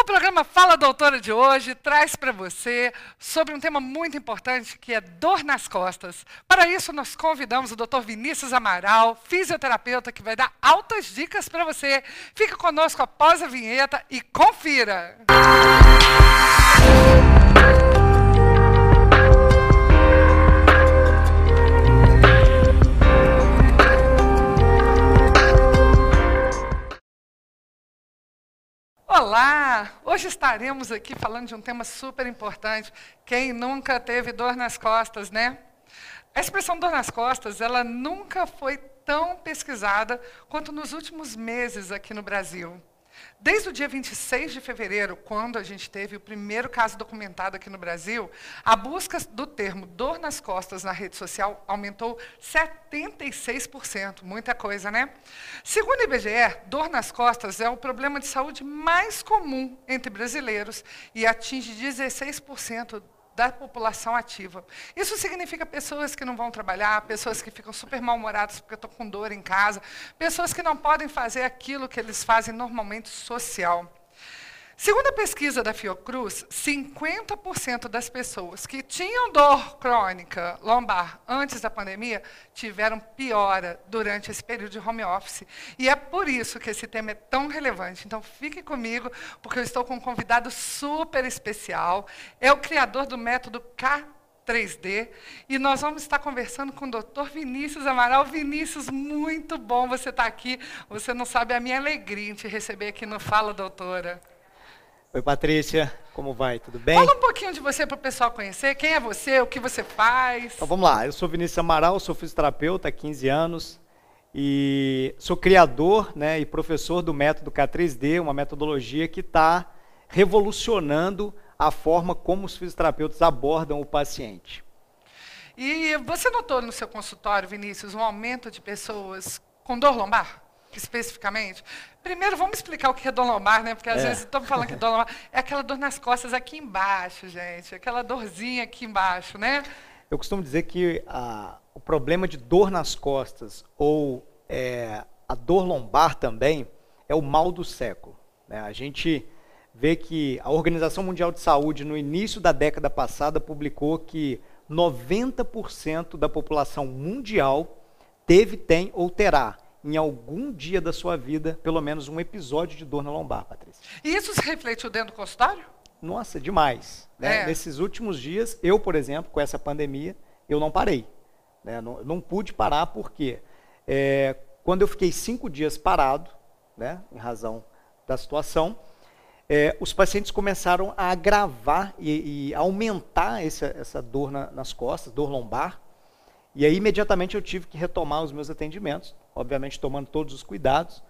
O programa Fala Doutora de hoje traz para você sobre um tema muito importante que é dor nas costas. Para isso, nós convidamos o Dr. Vinícius Amaral, fisioterapeuta, que vai dar altas dicas para você. Fique conosco após a vinheta e confira! Olá! Hoje estaremos aqui falando de um tema super importante. Quem nunca teve dor nas costas, né? A expressão dor nas costas, ela nunca foi tão pesquisada quanto nos últimos meses aqui no Brasil. Desde o dia 26 de fevereiro, quando a gente teve o primeiro caso documentado aqui no Brasil, a busca do termo dor nas costas na rede social aumentou 76%. Muita coisa, né? Segundo o IBGE, dor nas costas é o problema de saúde mais comum entre brasileiros e atinge 16% da população ativa. Isso significa pessoas que não vão trabalhar, pessoas que ficam super mal-humoradas porque estão com dor em casa, pessoas que não podem fazer aquilo que eles fazem normalmente social. Segundo a pesquisa da Fiocruz, 50% das pessoas que tinham dor crônica lombar antes da pandemia tiveram piora durante esse período de home office. E é por isso que esse tema é tão relevante. Então, fique comigo, porque eu estou com um convidado super especial. É o criador do método K 3D. E nós vamos estar conversando com o doutor Vinícius Amaral. Vinícius, muito bom você estar aqui. Você não sabe a minha alegria em te receber aqui no Fala, doutora. Oi, Patrícia, como vai? Tudo bem? Fala um pouquinho de você para o pessoal conhecer. Quem é você? O que você faz? Então vamos lá. Eu sou Vinícius Amaral, sou fisioterapeuta há 15 anos e sou criador né, e professor do método K3D, uma metodologia que está revolucionando a forma como os fisioterapeutas abordam o paciente. E você notou no seu consultório, Vinícius, um aumento de pessoas com dor lombar? Especificamente? Primeiro, vamos explicar o que é dor lombar, né? Porque às é. vezes estamos falando que dor lombar é aquela dor nas costas aqui embaixo, gente. Aquela dorzinha aqui embaixo, né? Eu costumo dizer que a, o problema de dor nas costas ou é, a dor lombar também é o mal do século. Né? A gente vê que a Organização Mundial de Saúde, no início da década passada, publicou que 90% da população mundial teve, tem ou terá em algum dia da sua vida, pelo menos um episódio de dor na lombar, Patrícia. E isso se refletiu dentro do consultório? Nossa, demais. Né? É. Nesses últimos dias, eu, por exemplo, com essa pandemia, eu não parei. Né? Não, não, pude parar porque é, quando eu fiquei cinco dias parado, né, em razão da situação, é, os pacientes começaram a agravar e, e aumentar essa, essa dor na, nas costas, dor lombar, e aí, imediatamente, eu tive que retomar os meus atendimentos, obviamente tomando todos os cuidados.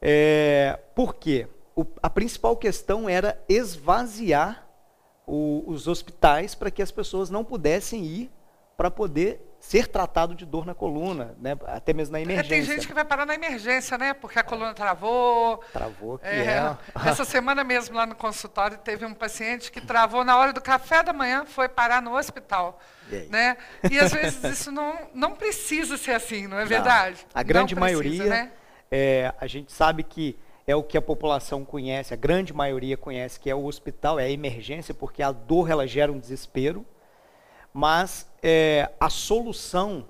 É, por quê? O, a principal questão era esvaziar o, os hospitais para que as pessoas não pudessem ir para poder ser tratado de dor na coluna, né? até mesmo na emergência. É, tem gente que vai parar na emergência, né? Porque a coluna travou. Travou, que é. é. Essa semana mesmo, lá no consultório, teve um paciente que travou na hora do café da manhã, foi parar no hospital. E, né? e às vezes isso não, não precisa ser assim, não é verdade? Não. A grande precisa, maioria, né? é, a gente sabe que é o que a população conhece, a grande maioria conhece, que é o hospital, é a emergência, porque a dor ela gera um desespero mas é, a solução,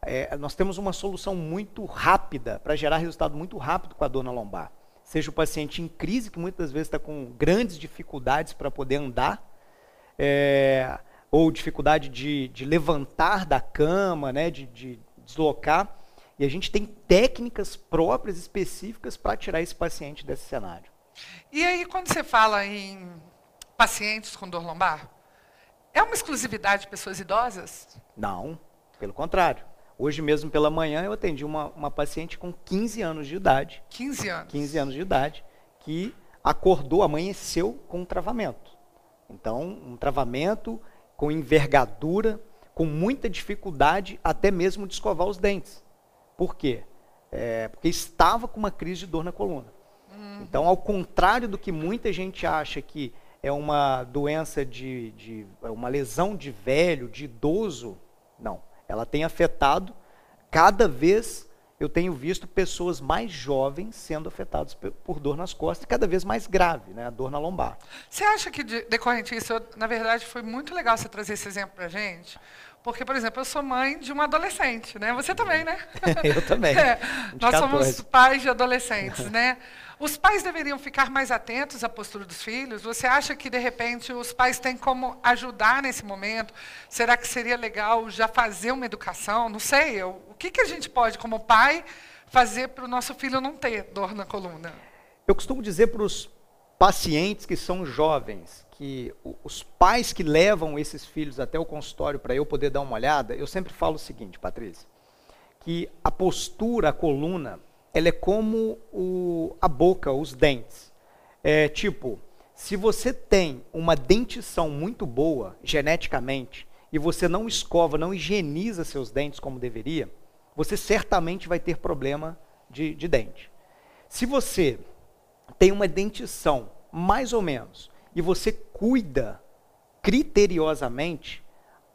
é, nós temos uma solução muito rápida para gerar resultado muito rápido com a dor na lombar. Seja o paciente em crise, que muitas vezes está com grandes dificuldades para poder andar, é, ou dificuldade de, de, levantar da cama, né, de, de deslocar. E a gente tem técnicas próprias, específicas, para tirar esse paciente desse cenário. E aí, quando você fala em pacientes com dor lombar, é uma exclusividade de pessoas idosas? Não, pelo contrário. Hoje mesmo pela manhã eu atendi uma, uma paciente com 15 anos de idade. 15 anos? 15 anos de idade, que acordou, amanheceu com um travamento. Então, um travamento com envergadura, com muita dificuldade até mesmo de escovar os dentes. Por quê? É, porque estava com uma crise de dor na coluna. Uhum. Então, ao contrário do que muita gente acha que é uma doença de, de é uma lesão de velho, de idoso. Não. Ela tem afetado cada vez. eu tenho visto pessoas mais jovens sendo afetadas por dor nas costas, cada vez mais grave, né, a dor na lombar. Você acha que, de, decorrente disso, na verdade, foi muito legal você trazer esse exemplo para a gente? Porque, por exemplo, eu sou mãe de uma adolescente, né? Você também, né? eu também. É, nós somos pais de adolescentes, né? Os pais deveriam ficar mais atentos à postura dos filhos? Você acha que, de repente, os pais têm como ajudar nesse momento? Será que seria legal já fazer uma educação? Não sei. Eu, o que, que a gente pode, como pai, fazer para o nosso filho não ter dor na coluna? Eu costumo dizer para os pacientes que são jovens, que os pais que levam esses filhos até o consultório para eu poder dar uma olhada, eu sempre falo o seguinte, Patrícia, que a postura, a coluna, ela é como o, a boca, os dentes. É tipo, se você tem uma dentição muito boa, geneticamente, e você não escova, não higieniza seus dentes como deveria, você certamente vai ter problema de, de dente. Se você tem uma dentição mais ou menos e você cuida criteriosamente,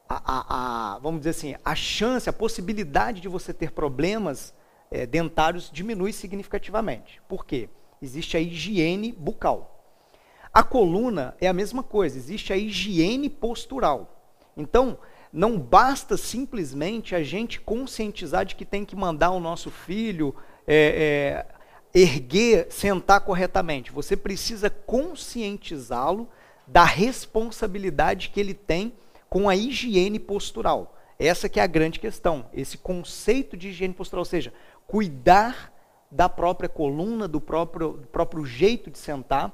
a, a, a, vamos dizer assim, a chance, a possibilidade de você ter problemas é, dentários diminui significativamente. Por quê? Existe a higiene bucal. A coluna é a mesma coisa, existe a higiene postural. Então, não basta simplesmente a gente conscientizar de que tem que mandar o nosso filho é, é, erguer, sentar corretamente. Você precisa conscientizá-lo da responsabilidade que ele tem com a higiene postural. Essa que é a grande questão, esse conceito de higiene postural, ou seja, cuidar da própria coluna, do próprio, do próprio jeito de sentar,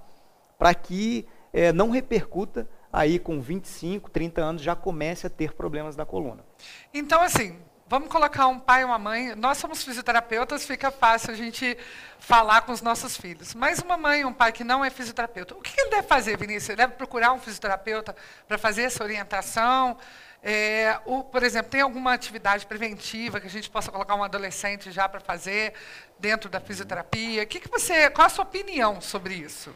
para que é, não repercuta aí com 25, 30 anos já comece a ter problemas na coluna. Então, assim, vamos colocar um pai e uma mãe. Nós somos fisioterapeutas, fica fácil a gente falar com os nossos filhos. Mas uma mãe e um pai que não é fisioterapeuta, o que ele deve fazer, Vinícius? Ele deve procurar um fisioterapeuta para fazer essa orientação? É, o, por exemplo, tem alguma atividade preventiva que a gente possa colocar um adolescente já para fazer dentro da fisioterapia? Que que você, qual a sua opinião sobre isso?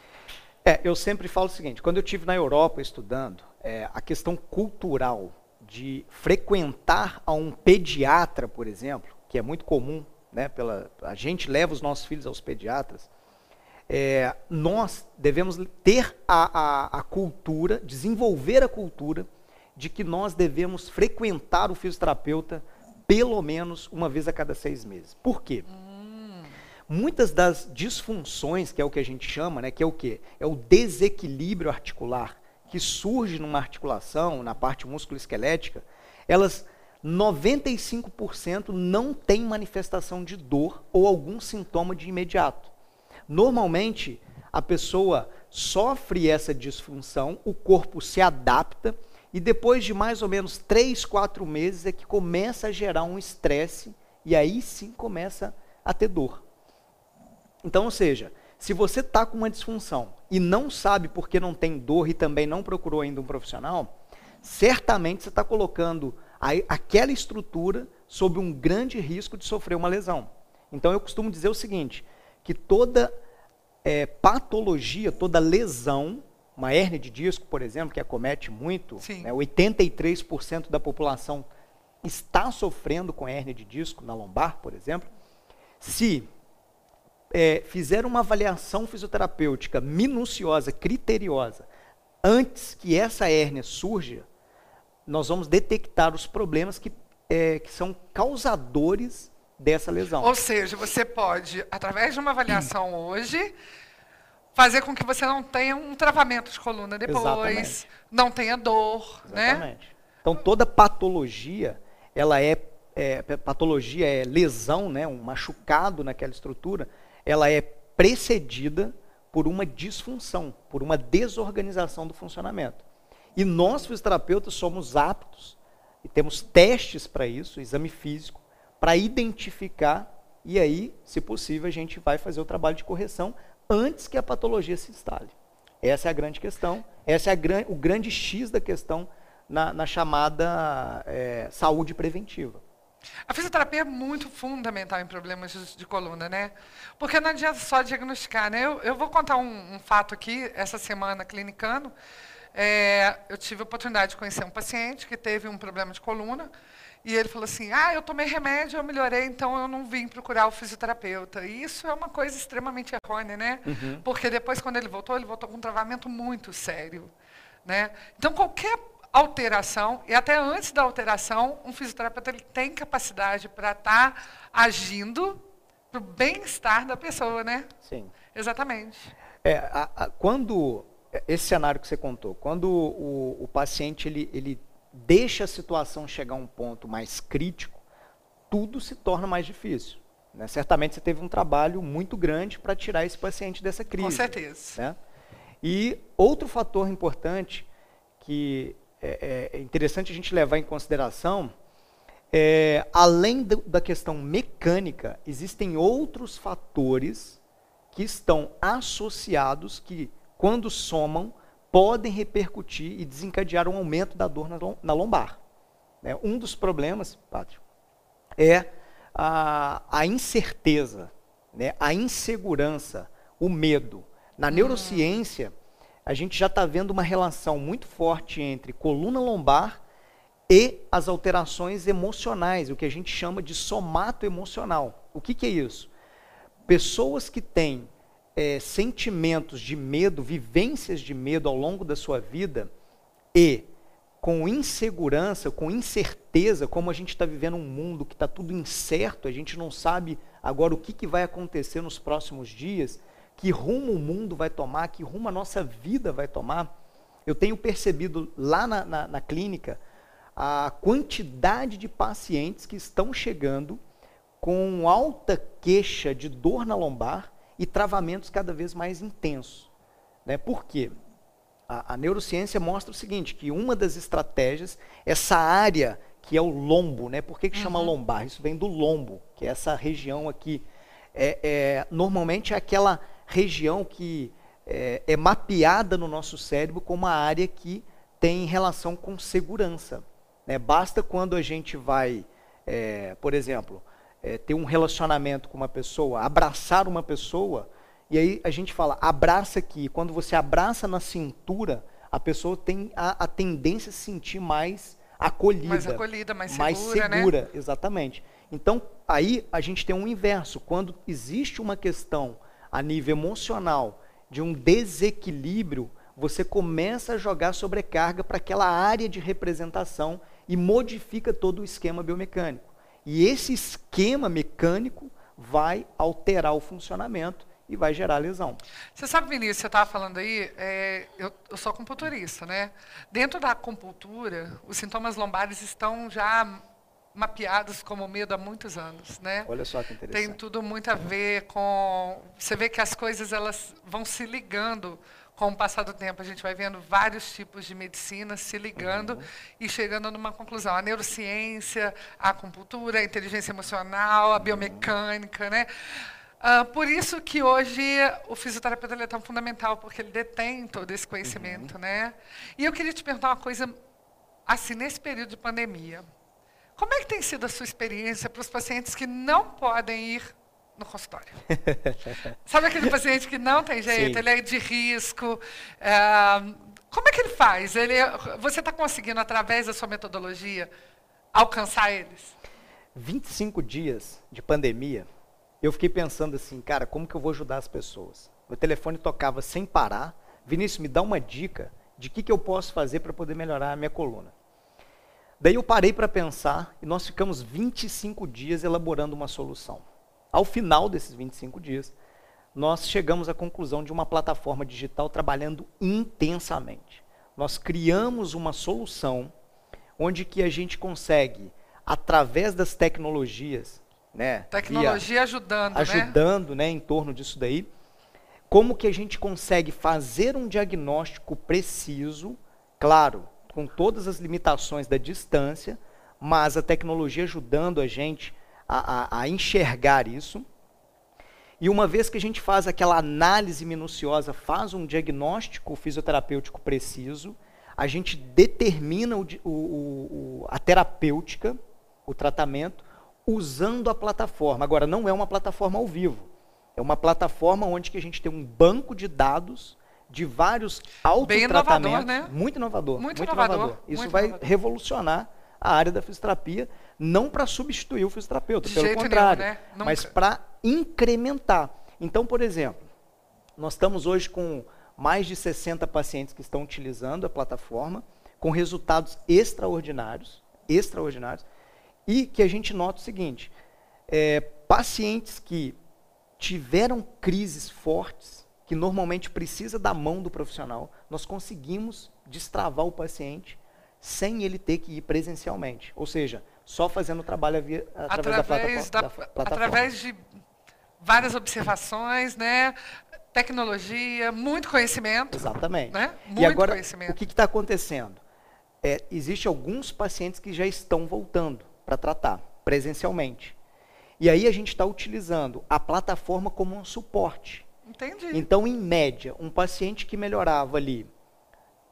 É, eu sempre falo o seguinte: quando eu tive na Europa estudando, é, a questão cultural de frequentar a um pediatra, por exemplo, que é muito comum, né, pela, a gente leva os nossos filhos aos pediatras. É, nós devemos ter a, a, a cultura, desenvolver a cultura de que nós devemos frequentar o fisioterapeuta pelo menos uma vez a cada seis meses. Por quê? Hum. Muitas das disfunções, que é o que a gente chama, né, que é o quê? É o desequilíbrio articular que surge numa articulação, na parte músculo-esquelética, elas 95% não têm manifestação de dor ou algum sintoma de imediato. Normalmente, a pessoa sofre essa disfunção, o corpo se adapta e depois de mais ou menos três, quatro meses é que começa a gerar um estresse e aí sim começa a ter dor. Então, ou seja, se você está com uma disfunção e não sabe por que não tem dor e também não procurou ainda um profissional, certamente você está colocando a, aquela estrutura sob um grande risco de sofrer uma lesão. Então eu costumo dizer o seguinte, que toda é, patologia, toda lesão uma hérnia de disco, por exemplo, que acomete muito, né, 83% da população está sofrendo com hérnia de disco na lombar, por exemplo. Se é, fizer uma avaliação fisioterapêutica minuciosa, criteriosa, antes que essa hérnia surja, nós vamos detectar os problemas que, é, que são causadores dessa lesão. Ou seja, você pode, através de uma avaliação hoje, fazer com que você não tenha um travamento de coluna depois, Exatamente. não tenha dor, né? Exatamente. né? Então toda patologia, ela é, é, patologia é lesão, né, um machucado naquela estrutura, ela é precedida por uma disfunção, por uma desorganização do funcionamento. E nós fisioterapeutas somos aptos e temos testes para isso, exame físico, para identificar e aí, se possível, a gente vai fazer o trabalho de correção antes que a patologia se instale. Essa é a grande questão, essa é gran, o grande X da questão na, na chamada é, saúde preventiva. A fisioterapia é muito fundamental em problemas de, coluna, né? Porque não adianta só diagnosticar, né? Eu, eu vou contar um, um, fato aqui, essa semana clinicando. É, eu tive a oportunidade de conhecer um paciente que teve um problema de coluna E ele falou assim: Ah, eu tomei remédio, eu melhorei, então eu não vim procurar o fisioterapeuta. E isso é uma coisa extremamente errônea, né? Uhum. Porque depois, quando ele voltou, ele voltou com um travamento muito sério. Né? Então, qualquer alteração, e até antes da alteração, um fisioterapeuta ele tem capacidade para estar tá agindo para o bem-estar da pessoa, né? Sim. Exatamente. É, a, a, quando esse cenário que você contou, quando o, o, paciente ele, ele deixa a situação chegar a um ponto mais crítico, tudo se torna mais difícil. Né? Certamente você teve um trabalho muito grande para tirar esse paciente dessa crise. Com certeza. Né? E outro fator importante que é, é interessante a gente levar em consideração é, além do, da questão mecânica, existem outros fatores que estão associados que, quando somam, podem repercutir e desencadear um aumento da dor na lombar. Né? Um dos problemas, Pátrio, é a, a incerteza, né? a insegurança, o medo. Na hum. neurociência, a gente já está vendo uma relação muito forte entre coluna lombar e as alterações emocionais, o que a gente chama de somato emocional. O que, que é isso? Pessoas que têm é, sentimentos de medo, vivências de medo ao longo da sua vida e com insegurança, com incerteza, como a gente está vivendo um mundo que está tudo incerto, a gente não sabe agora o que, que vai acontecer nos próximos dias, que rumo o mundo vai tomar, que rumo a nossa vida vai tomar. Eu tenho percebido lá na, na, na clínica a quantidade de pacientes que estão chegando com alta queixa de dor na lombar e travamentos cada vez mais intensos. Né? Por quê? A, a neurociência mostra o seguinte, que uma das estratégias, essa área que é o lombo, né? Por que, que uhum. chama lombar? Isso vem do lombo, que é essa região aqui. É, é, normalmente é aquela região que é, é mapeada no nosso cérebro como uma área que tem relação com segurança. Né? Basta quando a gente vai, é, por exemplo, é, ter um relacionamento com uma pessoa, abraçar uma pessoa, e aí a gente fala, abraça aqui. Quando você abraça na cintura, a pessoa tem a, a tendência a se sentir mais acolhida. Mais acolhida, mais segura, mais segura né? exatamente. Então, aí a gente tem um inverso. Quando existe uma questão a nível emocional de um desequilíbrio, você começa a jogar sobrecarga para aquela área de representação e modifica todo o esquema biomecânico. E esse esquema mecânico vai alterar o funcionamento e vai gerar lesão. Você sabe, Vinícius, você estava falando aí, é, eu, eu, sou acupunturista, né? Dentro da acupuntura, os sintomas lombares estão já mapeados como medo há muitos anos, né? Olha só que interessante. Tem tudo muito a ver com... Você vê que as coisas elas vão se ligando com o passar do tempo, a gente vai vendo vários tipos de medicina se ligando uhum. e chegando numa conclusão. A neurociência, a acupuntura, a inteligência emocional, a uhum. biomecânica, né? Uh, por isso que hoje o fisioterapeuta é tão fundamental, porque ele detém todo esse conhecimento, uhum. né? E eu queria te perguntar uma coisa, assim, nesse período de pandemia, como é que tem sido a sua experiência para os pacientes que não podem ir no consultório. Sabe aquele paciente que não tem jeito, Sim. ele é de risco. É, como é que ele faz? Ele, você está conseguindo, através da sua metodologia, alcançar eles? 25 dias de pandemia, eu fiquei pensando assim, cara, como que eu vou ajudar as pessoas? Meu telefone tocava sem parar. Vinícius, me dá uma dica de que, que eu posso fazer para poder melhorar a minha coluna. Daí eu parei para pensar e nós ficamos 25 dias elaborando uma solução. Ao final desses 25 dias, nós chegamos à conclusão de uma plataforma digital trabalhando intensamente. Nós criamos uma solução onde que a gente consegue, através das tecnologias, né, tecnologia via, ajudando, ajudando, né? né, em torno disso daí, como que a gente consegue fazer um diagnóstico preciso, claro, com todas as limitações da distância, mas a tecnologia ajudando a gente a, a, a enxergar isso. E uma vez que a gente faz aquela análise minuciosa, faz um diagnóstico fisioterapêutico preciso, a gente determina o, o, o, a terapêutica, o tratamento, usando a plataforma. Agora, não é uma plataforma ao vivo. É uma plataforma onde que a gente tem um banco de dados de vários autotratamentos. Bem inovador, né? Muito inovador. Muito, muito inovador. inovador. Isso muito vai inovador. revolucionar a área da fisioterapia, não para substituir o fisioterapeuta, De pelo contrário, nenhum, né? mas para incrementar. Então, por exemplo, nós estamos hoje com mais de 60 pacientes que estão utilizando a plataforma, com resultados extraordinários, extraordinários, e que a gente nota o seguinte, é, pacientes que tiveram crises fortes, que normalmente precisa da mão do profissional, nós conseguimos destravar o paciente sem ele ter que ir presencialmente. Ou seja, só fazendo o trabalho via, através, através, da, plataforma, da, da Através de várias observações, né? tecnologia, muito conhecimento. Exatamente. Né? Muito e agora, conhecimento. o que está acontecendo? É, Existem alguns pacientes que já estão voltando para tratar presencialmente. E aí a gente está utilizando a plataforma como um suporte. Entendi. Então, em média, um paciente que melhorava ali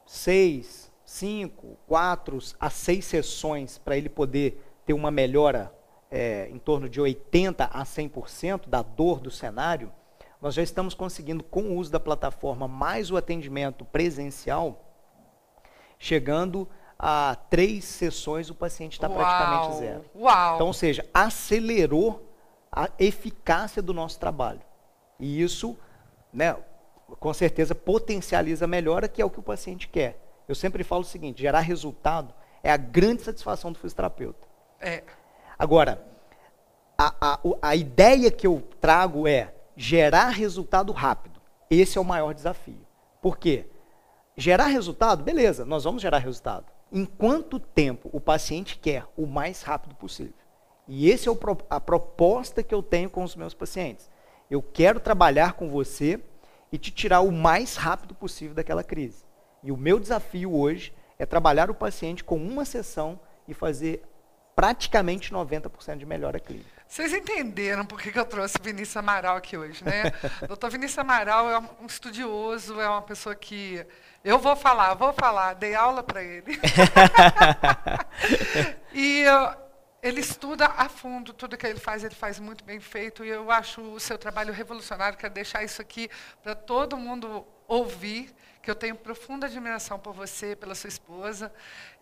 seis, cinco, quatro a seis sessões para ele poder ter uma melhora é, em torno de 80 a 100% da dor do cenário, nós já estamos conseguindo, com o uso da plataforma mais o atendimento presencial, chegando a três sessões o paciente está praticamente zero. Uau. Então, ou seja, acelerou a eficácia do nosso trabalho. E isso, né, com certeza, potencializa a melhora, que é o que o paciente quer. Eu sempre falo o seguinte: gerar resultado é a grande satisfação do fisioterapeuta. É. Agora, a, a, a ideia que eu trago é gerar resultado rápido. Esse é o maior desafio. Por quê? Gerar resultado, beleza, nós vamos gerar resultado. Em quanto tempo o paciente quer? O mais rápido possível. E essa é a proposta que eu tenho com os meus pacientes. Eu quero trabalhar com você e te tirar o mais rápido possível daquela crise. E o meu desafio hoje é trabalhar o paciente com uma sessão e fazer praticamente 90% de melhora clínica. Vocês entenderam por que, eu trouxe Vinícius Amaral aqui hoje, né? Doutor Vinícius Amaral é um estudioso, é uma pessoa que eu vou falar, vou falar, dei aula para ele. e ele estuda a fundo tudo que ele faz, ele faz muito bem feito e eu acho o seu trabalho revolucionário. Quero deixar isso aqui para todo mundo ouvir que eu tenho profunda admiração por você, pela sua esposa.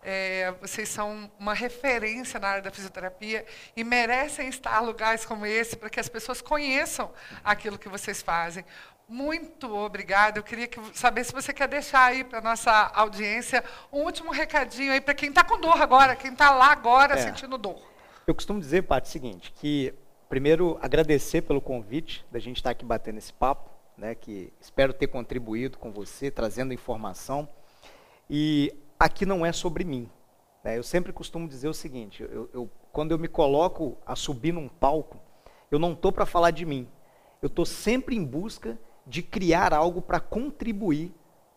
É, vocês são uma referência na área da fisioterapia e merecem estar em lugares como esse para que as pessoas conheçam aquilo que vocês fazem. Muito obrigada. Eu queria que, saber se você quer deixar aí para a nossa audiência um último recadinho aí para quem está com dor agora, quem está lá agora é. sentindo dor. Eu costumo dizer, Paty, o seguinte, que primeiro agradecer pelo convite da gente estar aqui batendo esse papo né, que espero ter contribuído com você, trazendo informação. E aqui não é sobre mim. Né? Eu sempre costumo dizer o seguinte: eu, eu, quando eu me coloco a subir num palco, eu não estou para falar de mim. Eu estou sempre em busca de criar algo para contribuir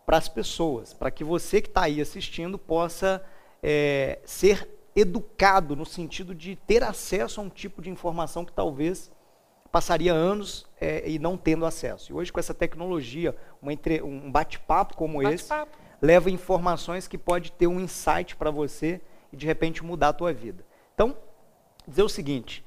para as pessoas, para que você que está aí assistindo possa é, ser educado no sentido de ter acesso a um tipo de informação que talvez passaria anos é, e não tendo acesso. E hoje, com essa tecnologia, entre, um bate-papo como bate esse, leva informações que pode ter um insight para você e, de repente, mudar a tua vida. Então, dizer o seguinte,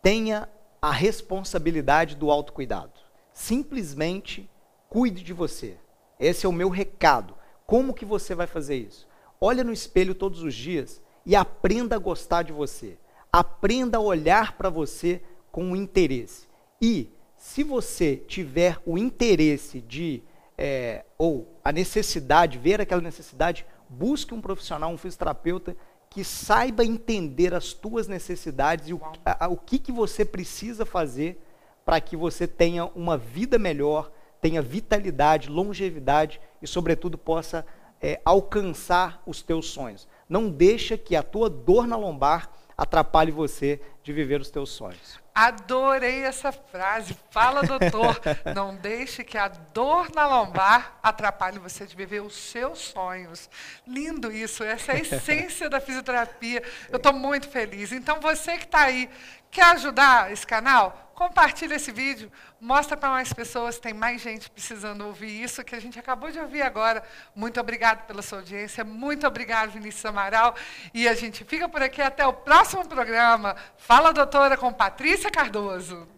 tenha a responsabilidade do autocuidado. Simplesmente cuide de você. Esse é o meu recado. Como que você vai fazer isso? Olha no espelho todos os dias e aprenda a gostar de você. Aprenda a olhar para você com interesse. E se você tiver o interesse de, é, ou a necessidade, ver aquela necessidade, busque um profissional, um fisioterapeuta que saiba entender as tuas necessidades e o, a, o que, que você precisa fazer para que você tenha uma vida melhor, tenha vitalidade, longevidade e, sobretudo, possa é, alcançar os teus sonhos. Não deixa que a tua dor na lombar atrapalhe você de viver os teus sonhos. Adorei essa frase. Fala, doutor. Não deixe que a dor na lombar atrapalhe você de viver os seus sonhos. Lindo isso. Essa é a essência da fisioterapia. Eu estou muito feliz. Então, você que está aí, quer ajudar esse canal? Compartilha esse vídeo, mostra para mais pessoas, tem mais gente precisando ouvir isso que a gente acabou de ouvir agora. Muito obrigado pela sua audiência, muito obrigado, Vinícius Amaral. E a gente fica por aqui até o próximo programa. Fala, doutora, com Patrícia Cardoso.